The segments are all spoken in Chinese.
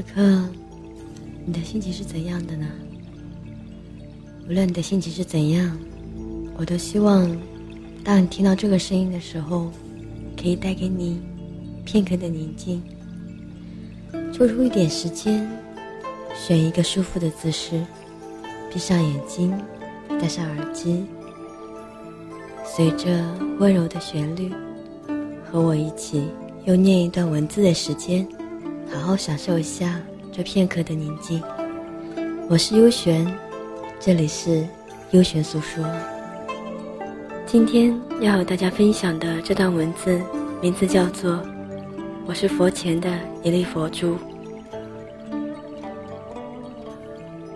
此刻，你的心情是怎样的呢？无论你的心情是怎样，我都希望，当你听到这个声音的时候，可以带给你片刻的宁静。抽出一点时间，选一个舒服的姿势，闭上眼睛，戴上耳机，随着温柔的旋律，和我一起又念一段文字的时间。好好享受一下这片刻的宁静。我是优璇，这里是优璇诉说。今天要和大家分享的这段文字，名字叫做《我是佛前的一粒佛珠》。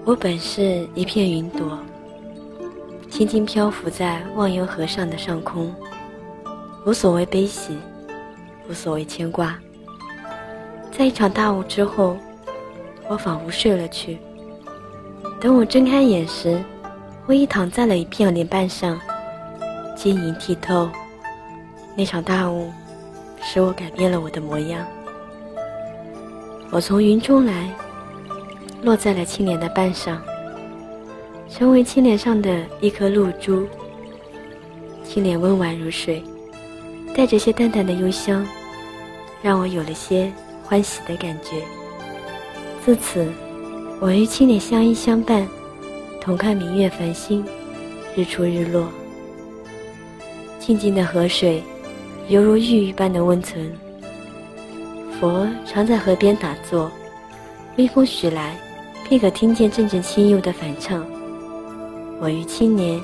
我本是一片云朵，轻轻漂浮在忘忧河上的上空，无所谓悲喜，无所谓牵挂。在一场大雾之后，我仿佛睡了去。等我睁开眼时，我已躺在了一片莲瓣上，晶莹剔透。那场大雾使我改变了我的模样。我从云中来，落在了青莲的瓣上，成为青莲上的一颗露珠。青莲温婉如水，带着些淡淡的幽香，让我有了些。欢喜的感觉。自此，我与青莲相依相伴，同看明月繁星，日出日落。静静的河水，犹如玉一般的温存。佛常在河边打坐，微风徐来，便可听见阵阵清幽的反唱。我与青莲，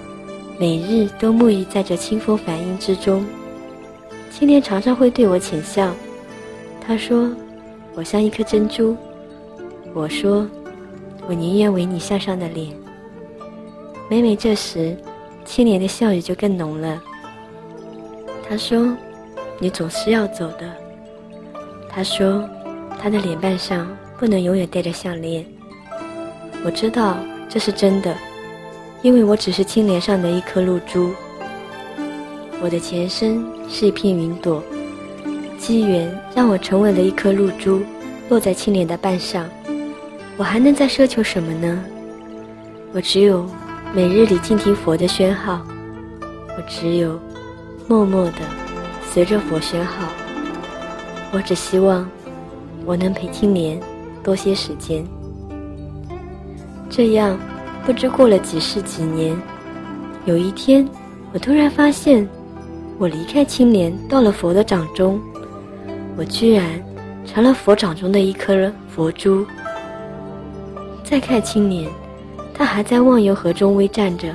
每日都沐浴在这清风梵音之中。青莲常常会对我浅笑，他说。我像一颗珍珠，我说，我宁愿为你向上的脸。每每这时，青莲的笑语就更浓了。他说：“你总是要走的。”他说：“他的脸瓣上不能永远戴着项链。”我知道这是真的，因为我只是青莲上的一颗露珠。我的前身是一片云朵。机缘让我成为了一颗露珠，落在青莲的瓣上。我还能再奢求什么呢？我只有每日里静听佛的宣号，我只有默默的随着佛宣号。我只希望我能陪青莲多些时间。这样，不知过了几世几年，有一天，我突然发现，我离开青莲，到了佛的掌中。我居然成了佛掌中的一颗佛珠。再看青莲，他还在忘忧河中微站着，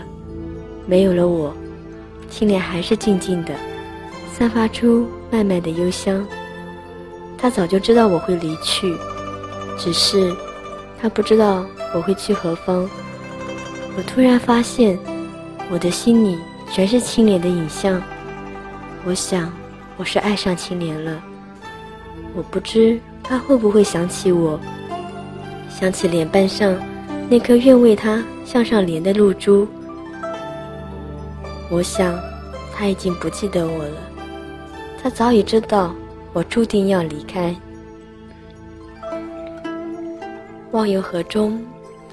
没有了我，青莲还是静静的，散发出漫漫的幽香。他早就知道我会离去，只是他不知道我会去何方。我突然发现，我的心里全是青莲的影像。我想，我是爱上青莲了。我不知他会不会想起我，想起脸瓣上那颗愿为他向上连的露珠。我想他已经不记得我了，他早已知道我注定要离开。忘忧河中，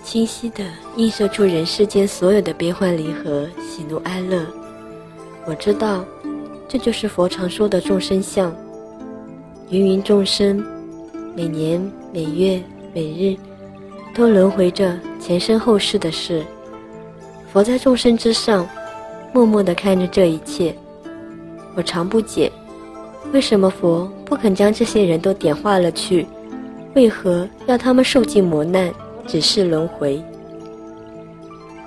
清晰地映射出人世间所有的悲欢离合、喜怒哀乐。我知道，这就是佛常说的众生相。芸芸众生，每年每月每日，都轮回着前生后世的事。佛在众生之上，默默地看着这一切。我常不解，为什么佛不肯将这些人都点化了去？为何要他们受尽磨难，只是轮回？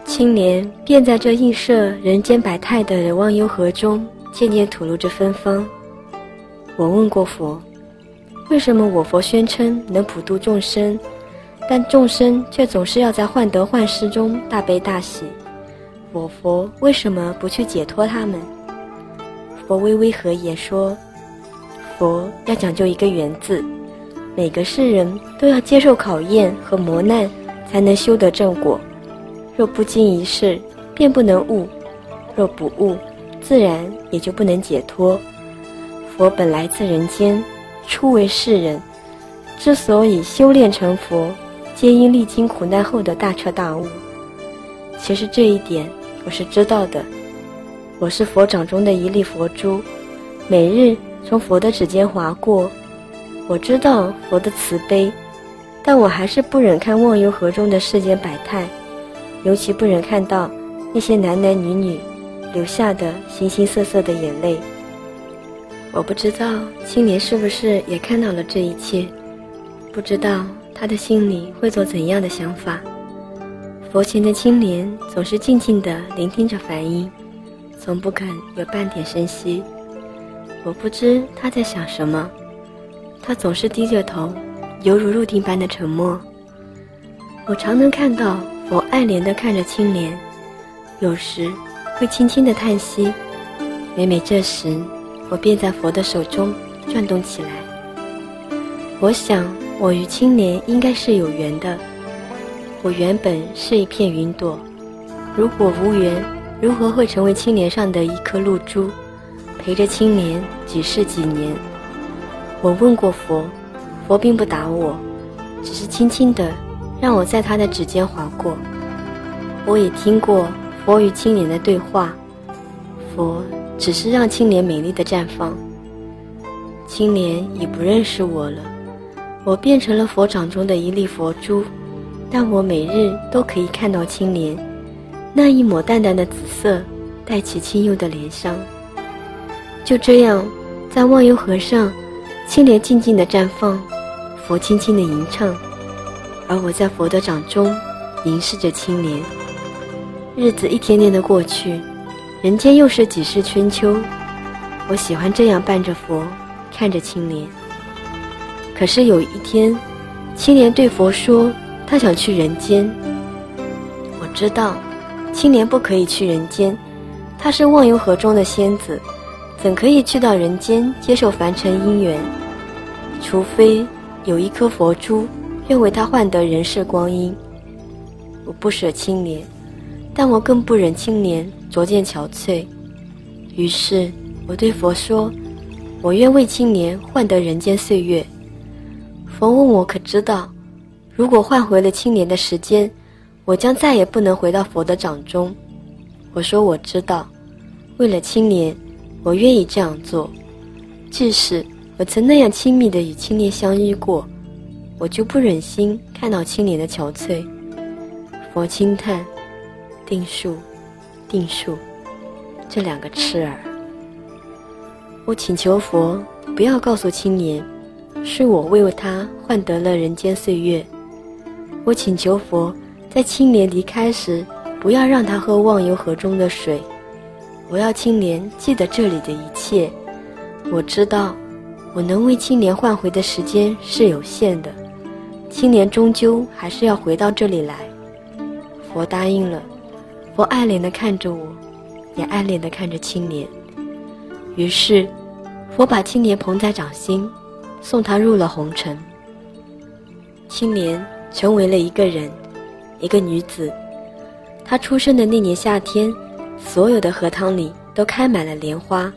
青莲便在这映射人间百态的忘忧河中，渐渐吐露着芬芳。我问过佛。为什么我佛宣称能普度众生，但众生却总是要在患得患失中大悲大喜？我佛为什么不去解脱他们？佛微微合眼说：“佛要讲究一个缘字，每个世人都要接受考验和磨难，才能修得正果。若不经一事，便不能悟；若不悟，自然也就不能解脱。佛本来自人间。”初为世人，之所以修炼成佛，皆因历经苦难后的大彻大悟。其实这一点我是知道的。我是佛掌中的一粒佛珠，每日从佛的指尖划过。我知道佛的慈悲，但我还是不忍看忘忧河中的世间百态，尤其不忍看到那些男男女女流下的形形色色的眼泪。我不知道青年是不是也看到了这一切，不知道他的心里会做怎样的想法。佛前的青莲总是静静地聆听着梵音。从不肯有半点声息，我不知他在想什么，他总是低着头，犹如入定般的沉默。我常能看到佛爱怜地看着青莲，有时会轻轻地叹息。每每这时，我便在佛的手中转动起来。我想，我与青莲应该是有缘的。我原本是一片云朵，如果无缘。如何会成为青莲上的一颗露珠，陪着青莲几世几年？我问过佛，佛并不答我，只是轻轻的让我在他的指尖划过。我也听过佛与青莲的对话，佛只是让青莲美丽的绽放。青莲已不认识我了，我变成了佛掌中的一粒佛珠，但我每日都可以看到青莲。那一抹淡淡的紫色，带起清幽的莲香。就这样，在忘忧河上，青莲静静的绽放，佛轻轻的吟唱，而我在佛的掌中凝视着青莲。日子一天天的过去，人间又是几世春秋。我喜欢这样伴着佛，看着青莲。可是有一天，青莲对佛说：“他想去人间。”我知道。青莲不可以去人间，她是忘忧河中的仙子，怎可以去到人间接受凡尘因缘？除非有一颗佛珠，愿为她换得人世光阴。我不舍青莲，但我更不忍青莲逐渐憔悴。于是我对佛说：“我愿为青年换得人间岁月。”佛问我可知道，如果换回了青年的时间？我将再也不能回到佛的掌中。我说我知道，为了青年，我愿意这样做。即使我曾那样亲密的与青年相遇过，我就不忍心看到青年的憔悴。佛轻叹：“定数，定数，这两个痴儿。”我请求佛不要告诉青年，是我为了他换得了人间岁月。我请求佛。在青年离开时，不要让他喝忘忧河中的水。我要青年记得这里的一切。我知道，我能为青年换回的时间是有限的。青年终究还是要回到这里来。佛答应了。佛爱怜地看着我，也爱怜地看着青莲。于是，佛把青莲捧在掌心，送他入了红尘。青莲成为了一个人。一个女子，她出生的那年夏天，所有的荷塘里都开满了莲花。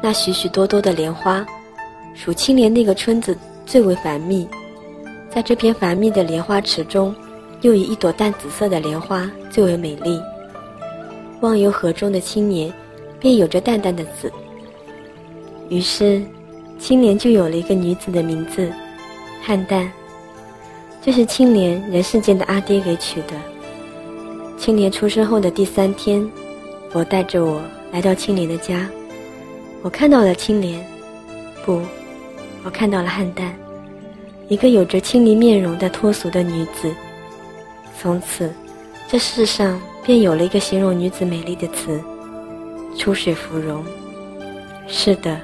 那许许多多的莲花，属青莲那个村子最为繁密。在这片繁密的莲花池中，又以一朵淡紫色的莲花最为美丽。忘忧河中的青莲，便有着淡淡的紫。于是，青莲就有了一个女子的名字——汉淡。这是青莲人世间的阿爹给取的。青莲出生后的第三天，佛带着我来到青莲的家，我看到了青莲，不，我看到了汉淡，一个有着青莲面容的脱俗的女子。从此，这世上便有了一个形容女子美丽的词——出水芙蓉。是的，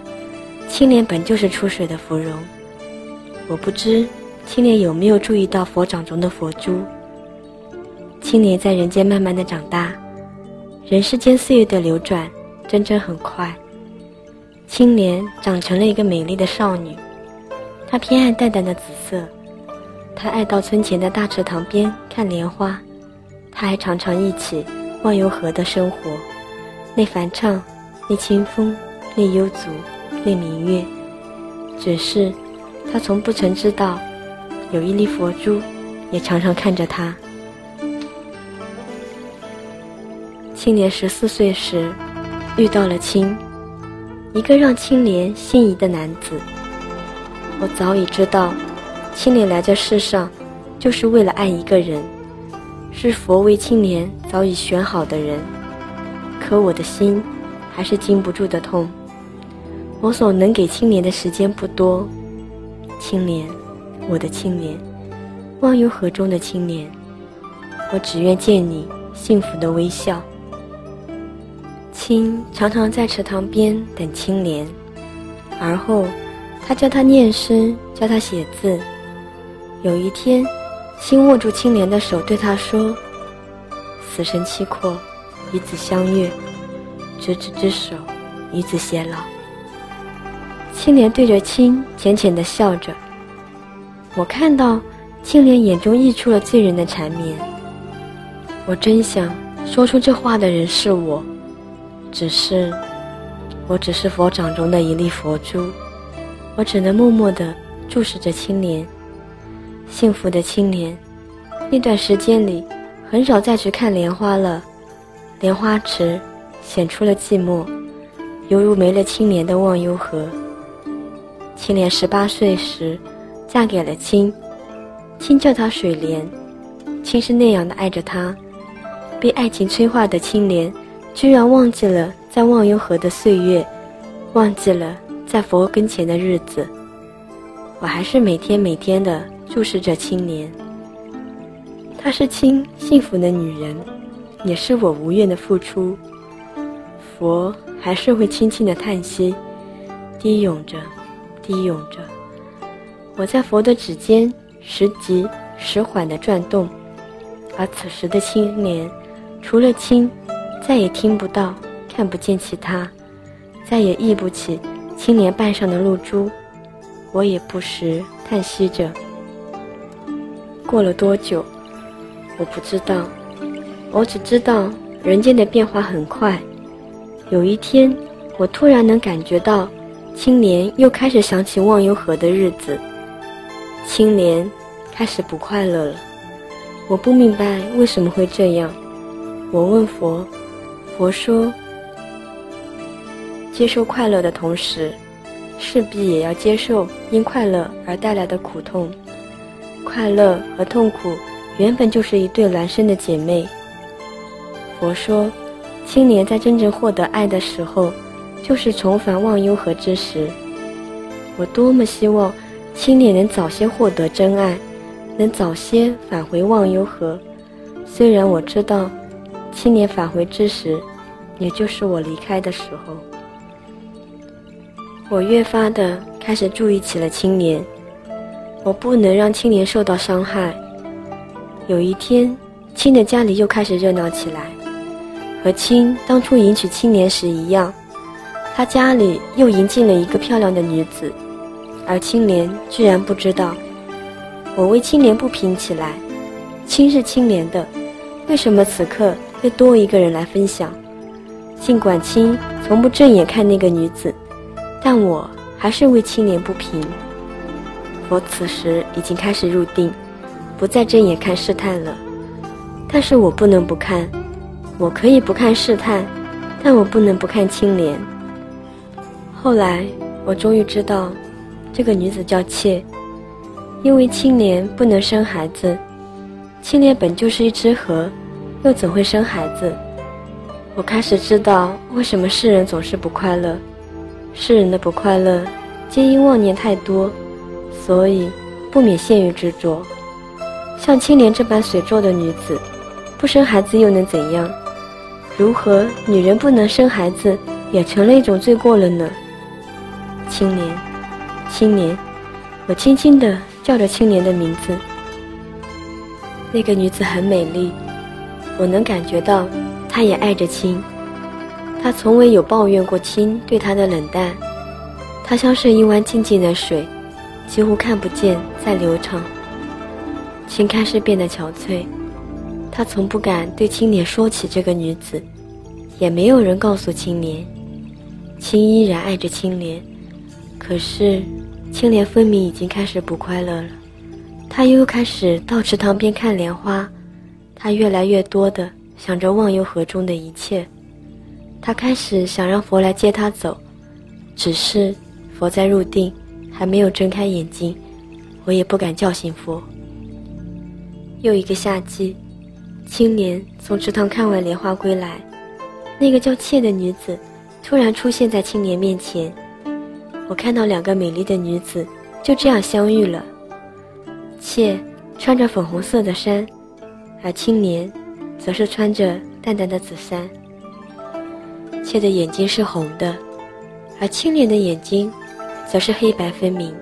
青莲本就是出水的芙蓉。我不知。青莲有没有注意到佛掌中的佛珠？青莲在人间慢慢的长大，人世间岁月的流转真真很快。青莲长成了一个美丽的少女，她偏爱淡淡的紫色，他爱到村前的大池塘边看莲花，他还常常一起忘忧河的生活，那梵唱，那清风，那幽足，那明月，只是。他从不曾知道，有一粒佛珠，也常常看着他。青莲十四岁时，遇到了青，一个让青莲心仪的男子。我早已知道，青莲来这世上，就是为了爱一个人，是佛为青莲早已选好的人。可我的心，还是禁不住的痛。我所能给青莲的时间不多，青莲，我的青莲，忘忧河中的青莲，我只愿见你幸福的微笑。青常常在池塘边等青莲，而后他教他念诗，教他写字。有一天，青握住青莲的手，对他说：“死神契阔，与子相悦，执子之手，与子偕老。”青莲对着青浅浅的笑着。我看到青莲眼中溢出了醉人的缠绵。我真想说出这话的人是我。只是，我只是佛掌中的一粒佛珠，我只能默默地注视着青莲。幸福的青莲，那段时间里，很少再去看莲花了。莲花池显出了寂寞，犹如没了青莲的忘忧河。青莲十八岁时，嫁给了青，青叫她水莲，青是那样的爱着她。被爱情催化的青莲。居然忘记了在忘忧河的岁月，忘记了在佛跟前的日子。我还是每天每天的注视着青莲。她是清幸福的女人，也是我无怨的付出。佛还是会轻轻的叹息，低涌着，低涌着。我在佛的指尖时急时缓的转动，而此时的青莲，除了青。再也听不到，看不见其他，再也忆不起青莲瓣上的露珠。我也不时叹息着。过了多久，我不知道。我只知道人间的变化很快。有一天，我突然能感觉到，青莲又开始想起忘忧河的日子。青莲开始不快乐了。我不明白为什么会这样。我问佛。佛说：“接受快乐的同时，势必也要接受因快乐而带来的苦痛。快乐和痛苦原本就是一对孪生的姐妹。”佛说：“青年在真正获得爱的时候，就是重返忘忧河之时。我多么希望青年能早些获得真爱，能早些返回忘忧河。虽然我知道。”青年返回之时，也就是我离开的时候，我越发的开始注意起了青年。我不能让青年受到伤害。有一天，青的家里又开始热闹起来，和青当初迎娶青年时一样，他家里又迎进了一个漂亮的女子，而青莲居然不知道。我为青莲不平起来，青是青莲的，为什么此刻？又多一个人来分享。尽管青从不正眼看那个女子，但我还是为青莲不平。我此时已经开始入定，不再睁眼看试探了。但是我不能不看，我可以不看试探，但我不能不看青莲。后来我终于知道，这个女子叫妾，因为青莲不能生孩子，青莲本就是一只河。又怎会生孩子？我开始知道为什么世人总是不快乐。世人的不快乐，皆因妄念太多，所以不免陷于执着。像青莲这般水做的女子，不生孩子又能怎样？如何女人不能生孩子，也成了一种罪过了呢？青莲，青莲，我轻轻地叫着青莲的名字。那个女子很美丽。我能感觉到，她也爱着青。她从未有抱怨过青对她的冷淡。她像是一湾静静的水，几乎看不见在流淌。青开始变得憔悴，他从不敢对青年说起这个女子，也没有人告诉青年。青依然爱着青莲，可是青莲分明已经开始不快乐了，他又开始到池塘边看莲花，他越来越多的想着忘忧河中的一切，他开始想让佛来接他走，只是佛在入定，还没有睁开眼睛，我也不敢叫醒佛。又一个夏季，青莲从池塘看完莲花归来，那个叫妾的女子突然出现在青莲面前。我看到两个美丽的女子就这样相遇了。妾穿着粉红色的衫，而青年则是穿着淡淡的紫衫。妾的眼睛是红的，而青年的眼睛则是黑白分明，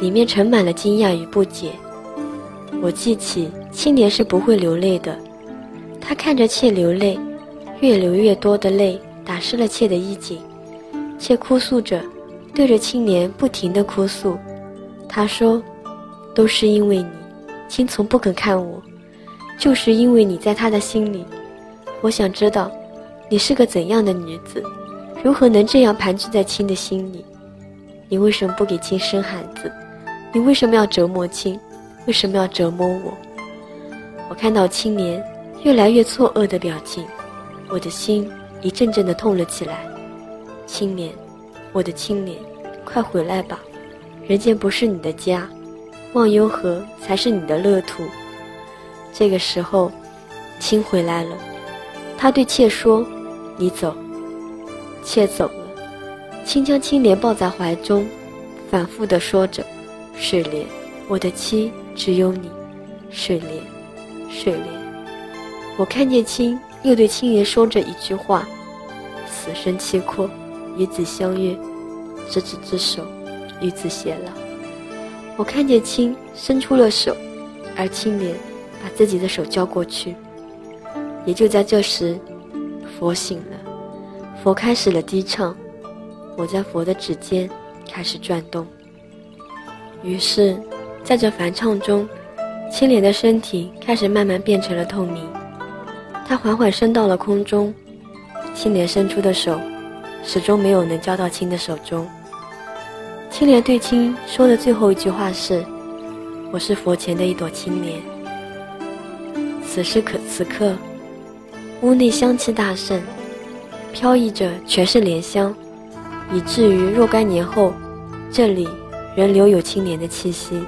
里面盛满了惊讶与不解。我记起青年是不会流泪的，他看着妾流泪，越流越多的泪打湿了妾的衣襟，妾哭诉着。对着青莲不停的哭诉，他说：“都是因为你，青从不肯看我，就是因为你在他的心里。我想知道，你是个怎样的女子，如何能这样盘踞在青的心里？你为什么不给青生孩子？你为什么要折磨青？为什么要折磨我？”我看到青莲越来越错愕的表情，我的心一阵阵的痛了起来。青莲。我的青莲，快回来吧！人间不是你的家，忘忧河才是你的乐土。这个时候，青回来了，他对妾说：“你走。”妾走青将青莲抱在怀中，反复的说着：“水莲，我的妻只有你，水莲，水莲。”我看见青又对青莲说着一句话：“死生契阔。”与子相约，执子之手，与子偕老。我看见青伸出了手，而青莲把自己的手交过去。也就在这时，佛醒了，佛开始了低唱。我在佛的指尖开始转动。于是，在这梵唱中，青莲的身体开始慢慢变成了透明。它缓缓升到了空中，青莲伸出的手。始终没有能交到青的手中。青莲对青说的最后一句话是：“我是佛前的一朵青莲。”此时可此刻，屋内香气大盛，飘溢着全是莲香，以至于若干年后，这里仍留有青莲的气息。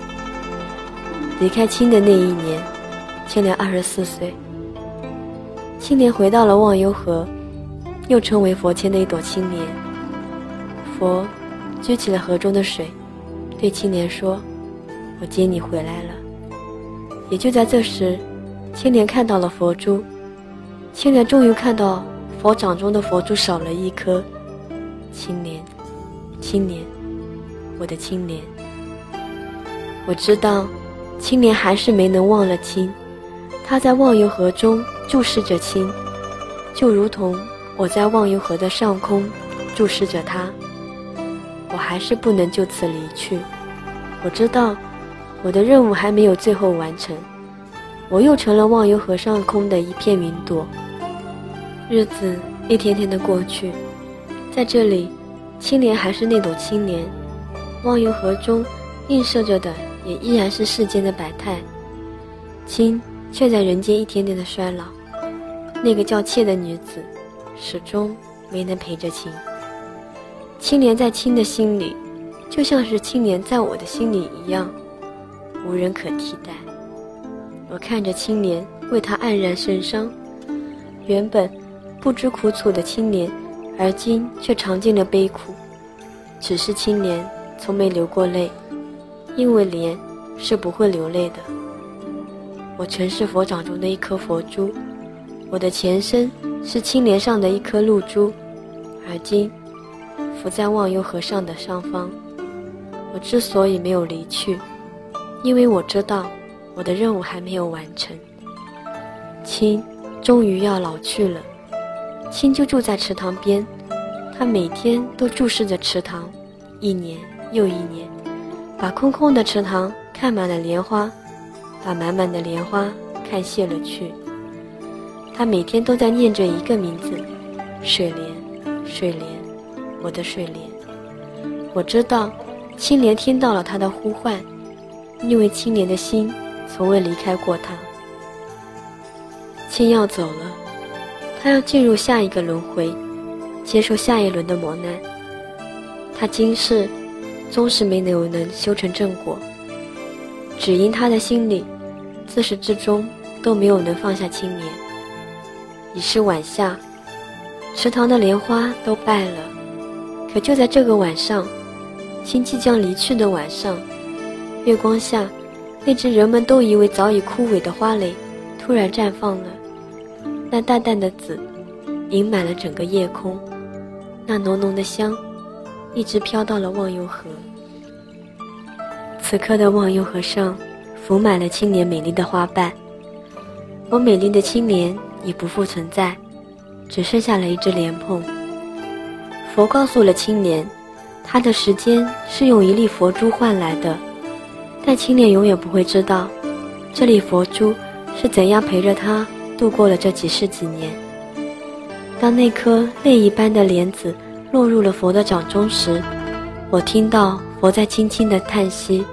离开青的那一年，青莲二十四岁。青莲回到了忘忧河。又称为佛前的一朵青莲。佛举起了河中的水，对青莲说：“我接你回来了。”也就在这时，青莲看到了佛珠。青莲终于看到佛掌中的佛珠少了一颗。青莲，青莲，我的青莲。我知道，青莲还是没能忘了青，他在忘忧河中注视着青，就如同。我在忘忧河的上空注视着他，我还是不能就此离去。我知道我的任务还没有最后完成，我又成了忘忧河上空的一片云朵。日子一天天的过去，在这里，青莲还是那朵青莲，忘忧河中映射着的也依然是世间的百态，青却在人间一天天的衰老。那个叫妾的女子。始终没能陪着青。青莲在青的心里，就像是青莲在我的心里一样，无人可替代。我看着青莲为他黯然神伤，原本不知苦楚的青莲，而今却尝尽了悲苦。只是青莲从没流过泪，因为莲是不会流泪的。我曾是佛掌中的一颗佛珠，我的前身。是青莲上的一颗露珠，而今浮在忘忧河上的上方。我之所以没有离去，因为我知道我的任务还没有完成。青终于要老去了，青就住在池塘边，他每天都注视着池塘，一年又一年，把空空的池塘看满了莲花，把满满的莲花看谢了去。他每天都在念着一个名字：水莲，水莲，我的水莲。我知道，青莲听到了他的呼唤，因为青莲的心从未离开过他。青要走了，他要进入下一个轮回，接受下一轮的磨难。他今世终是没有能修成正果，只因他的心里自始至终都没有能放下青莲。已是晚夏，池塘的莲花都败了，可就在这个晚上。亲即将离去的晚上，月光下，那只人们都以为早已枯萎的花蕾，突然绽放了。那淡淡的紫，盈满了整个夜空。那浓浓的香，一直飘到了忘忧河。此刻的忘忧河上，浮满了青莲美丽的花瓣。我美丽的青莲已不复存在，只剩下了一只莲蓬。佛告诉了青莲。他的时间是用一粒佛珠换来的，但青莲永远不会知道，这粒佛珠是怎样陪着他度过了这几世几年。当那颗泪一般的莲子落入了佛的掌中时，我听到佛在轻轻的叹息：“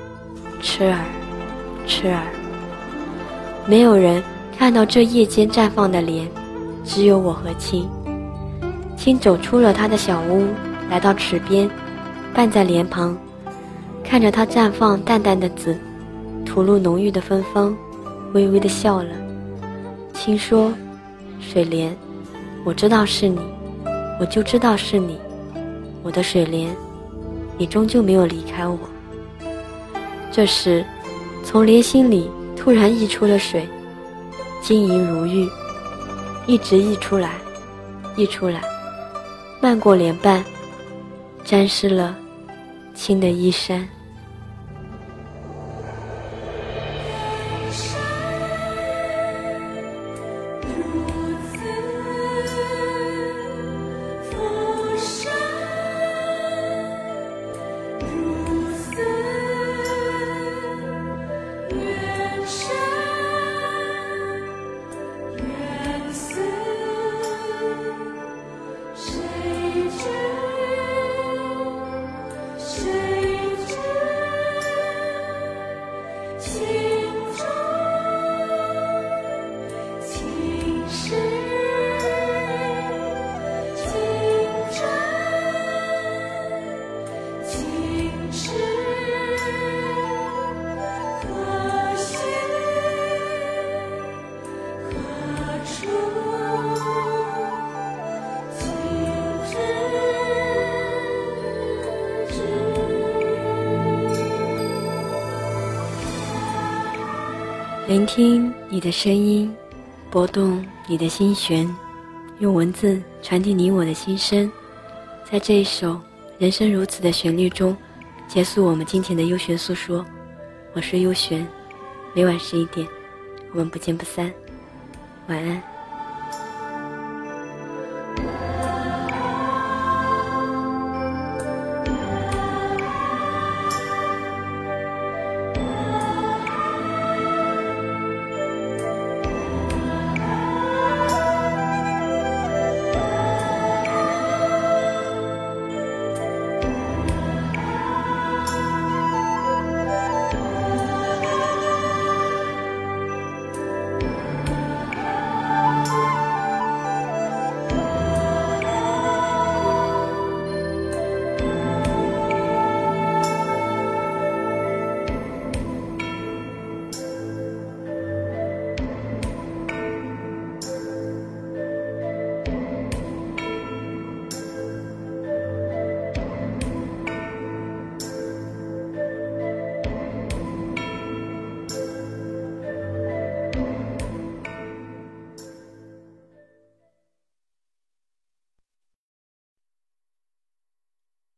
痴儿，痴儿。”没有人看到这夜间绽放的莲，只有我和青。青走出了他的小屋，来到池边。伴在莲旁，看着它绽放淡淡的紫，吐露浓郁的芬芳，微微的笑了。轻说：“水莲，我知道是你，我就知道是你，我的水莲，你终究没有离开我。”这时，从莲心里突然溢出了水，晶莹如玉，一直溢出来，溢出来，漫过莲瓣。沾湿了青的衣衫。聆听你的声音，拨动你的心弦，用文字传递你我的心声，在这一首《人生如此》的旋律中，结束我们今天的优璇诉说。我是优璇，每晚十一点，我们不见不散。晚安。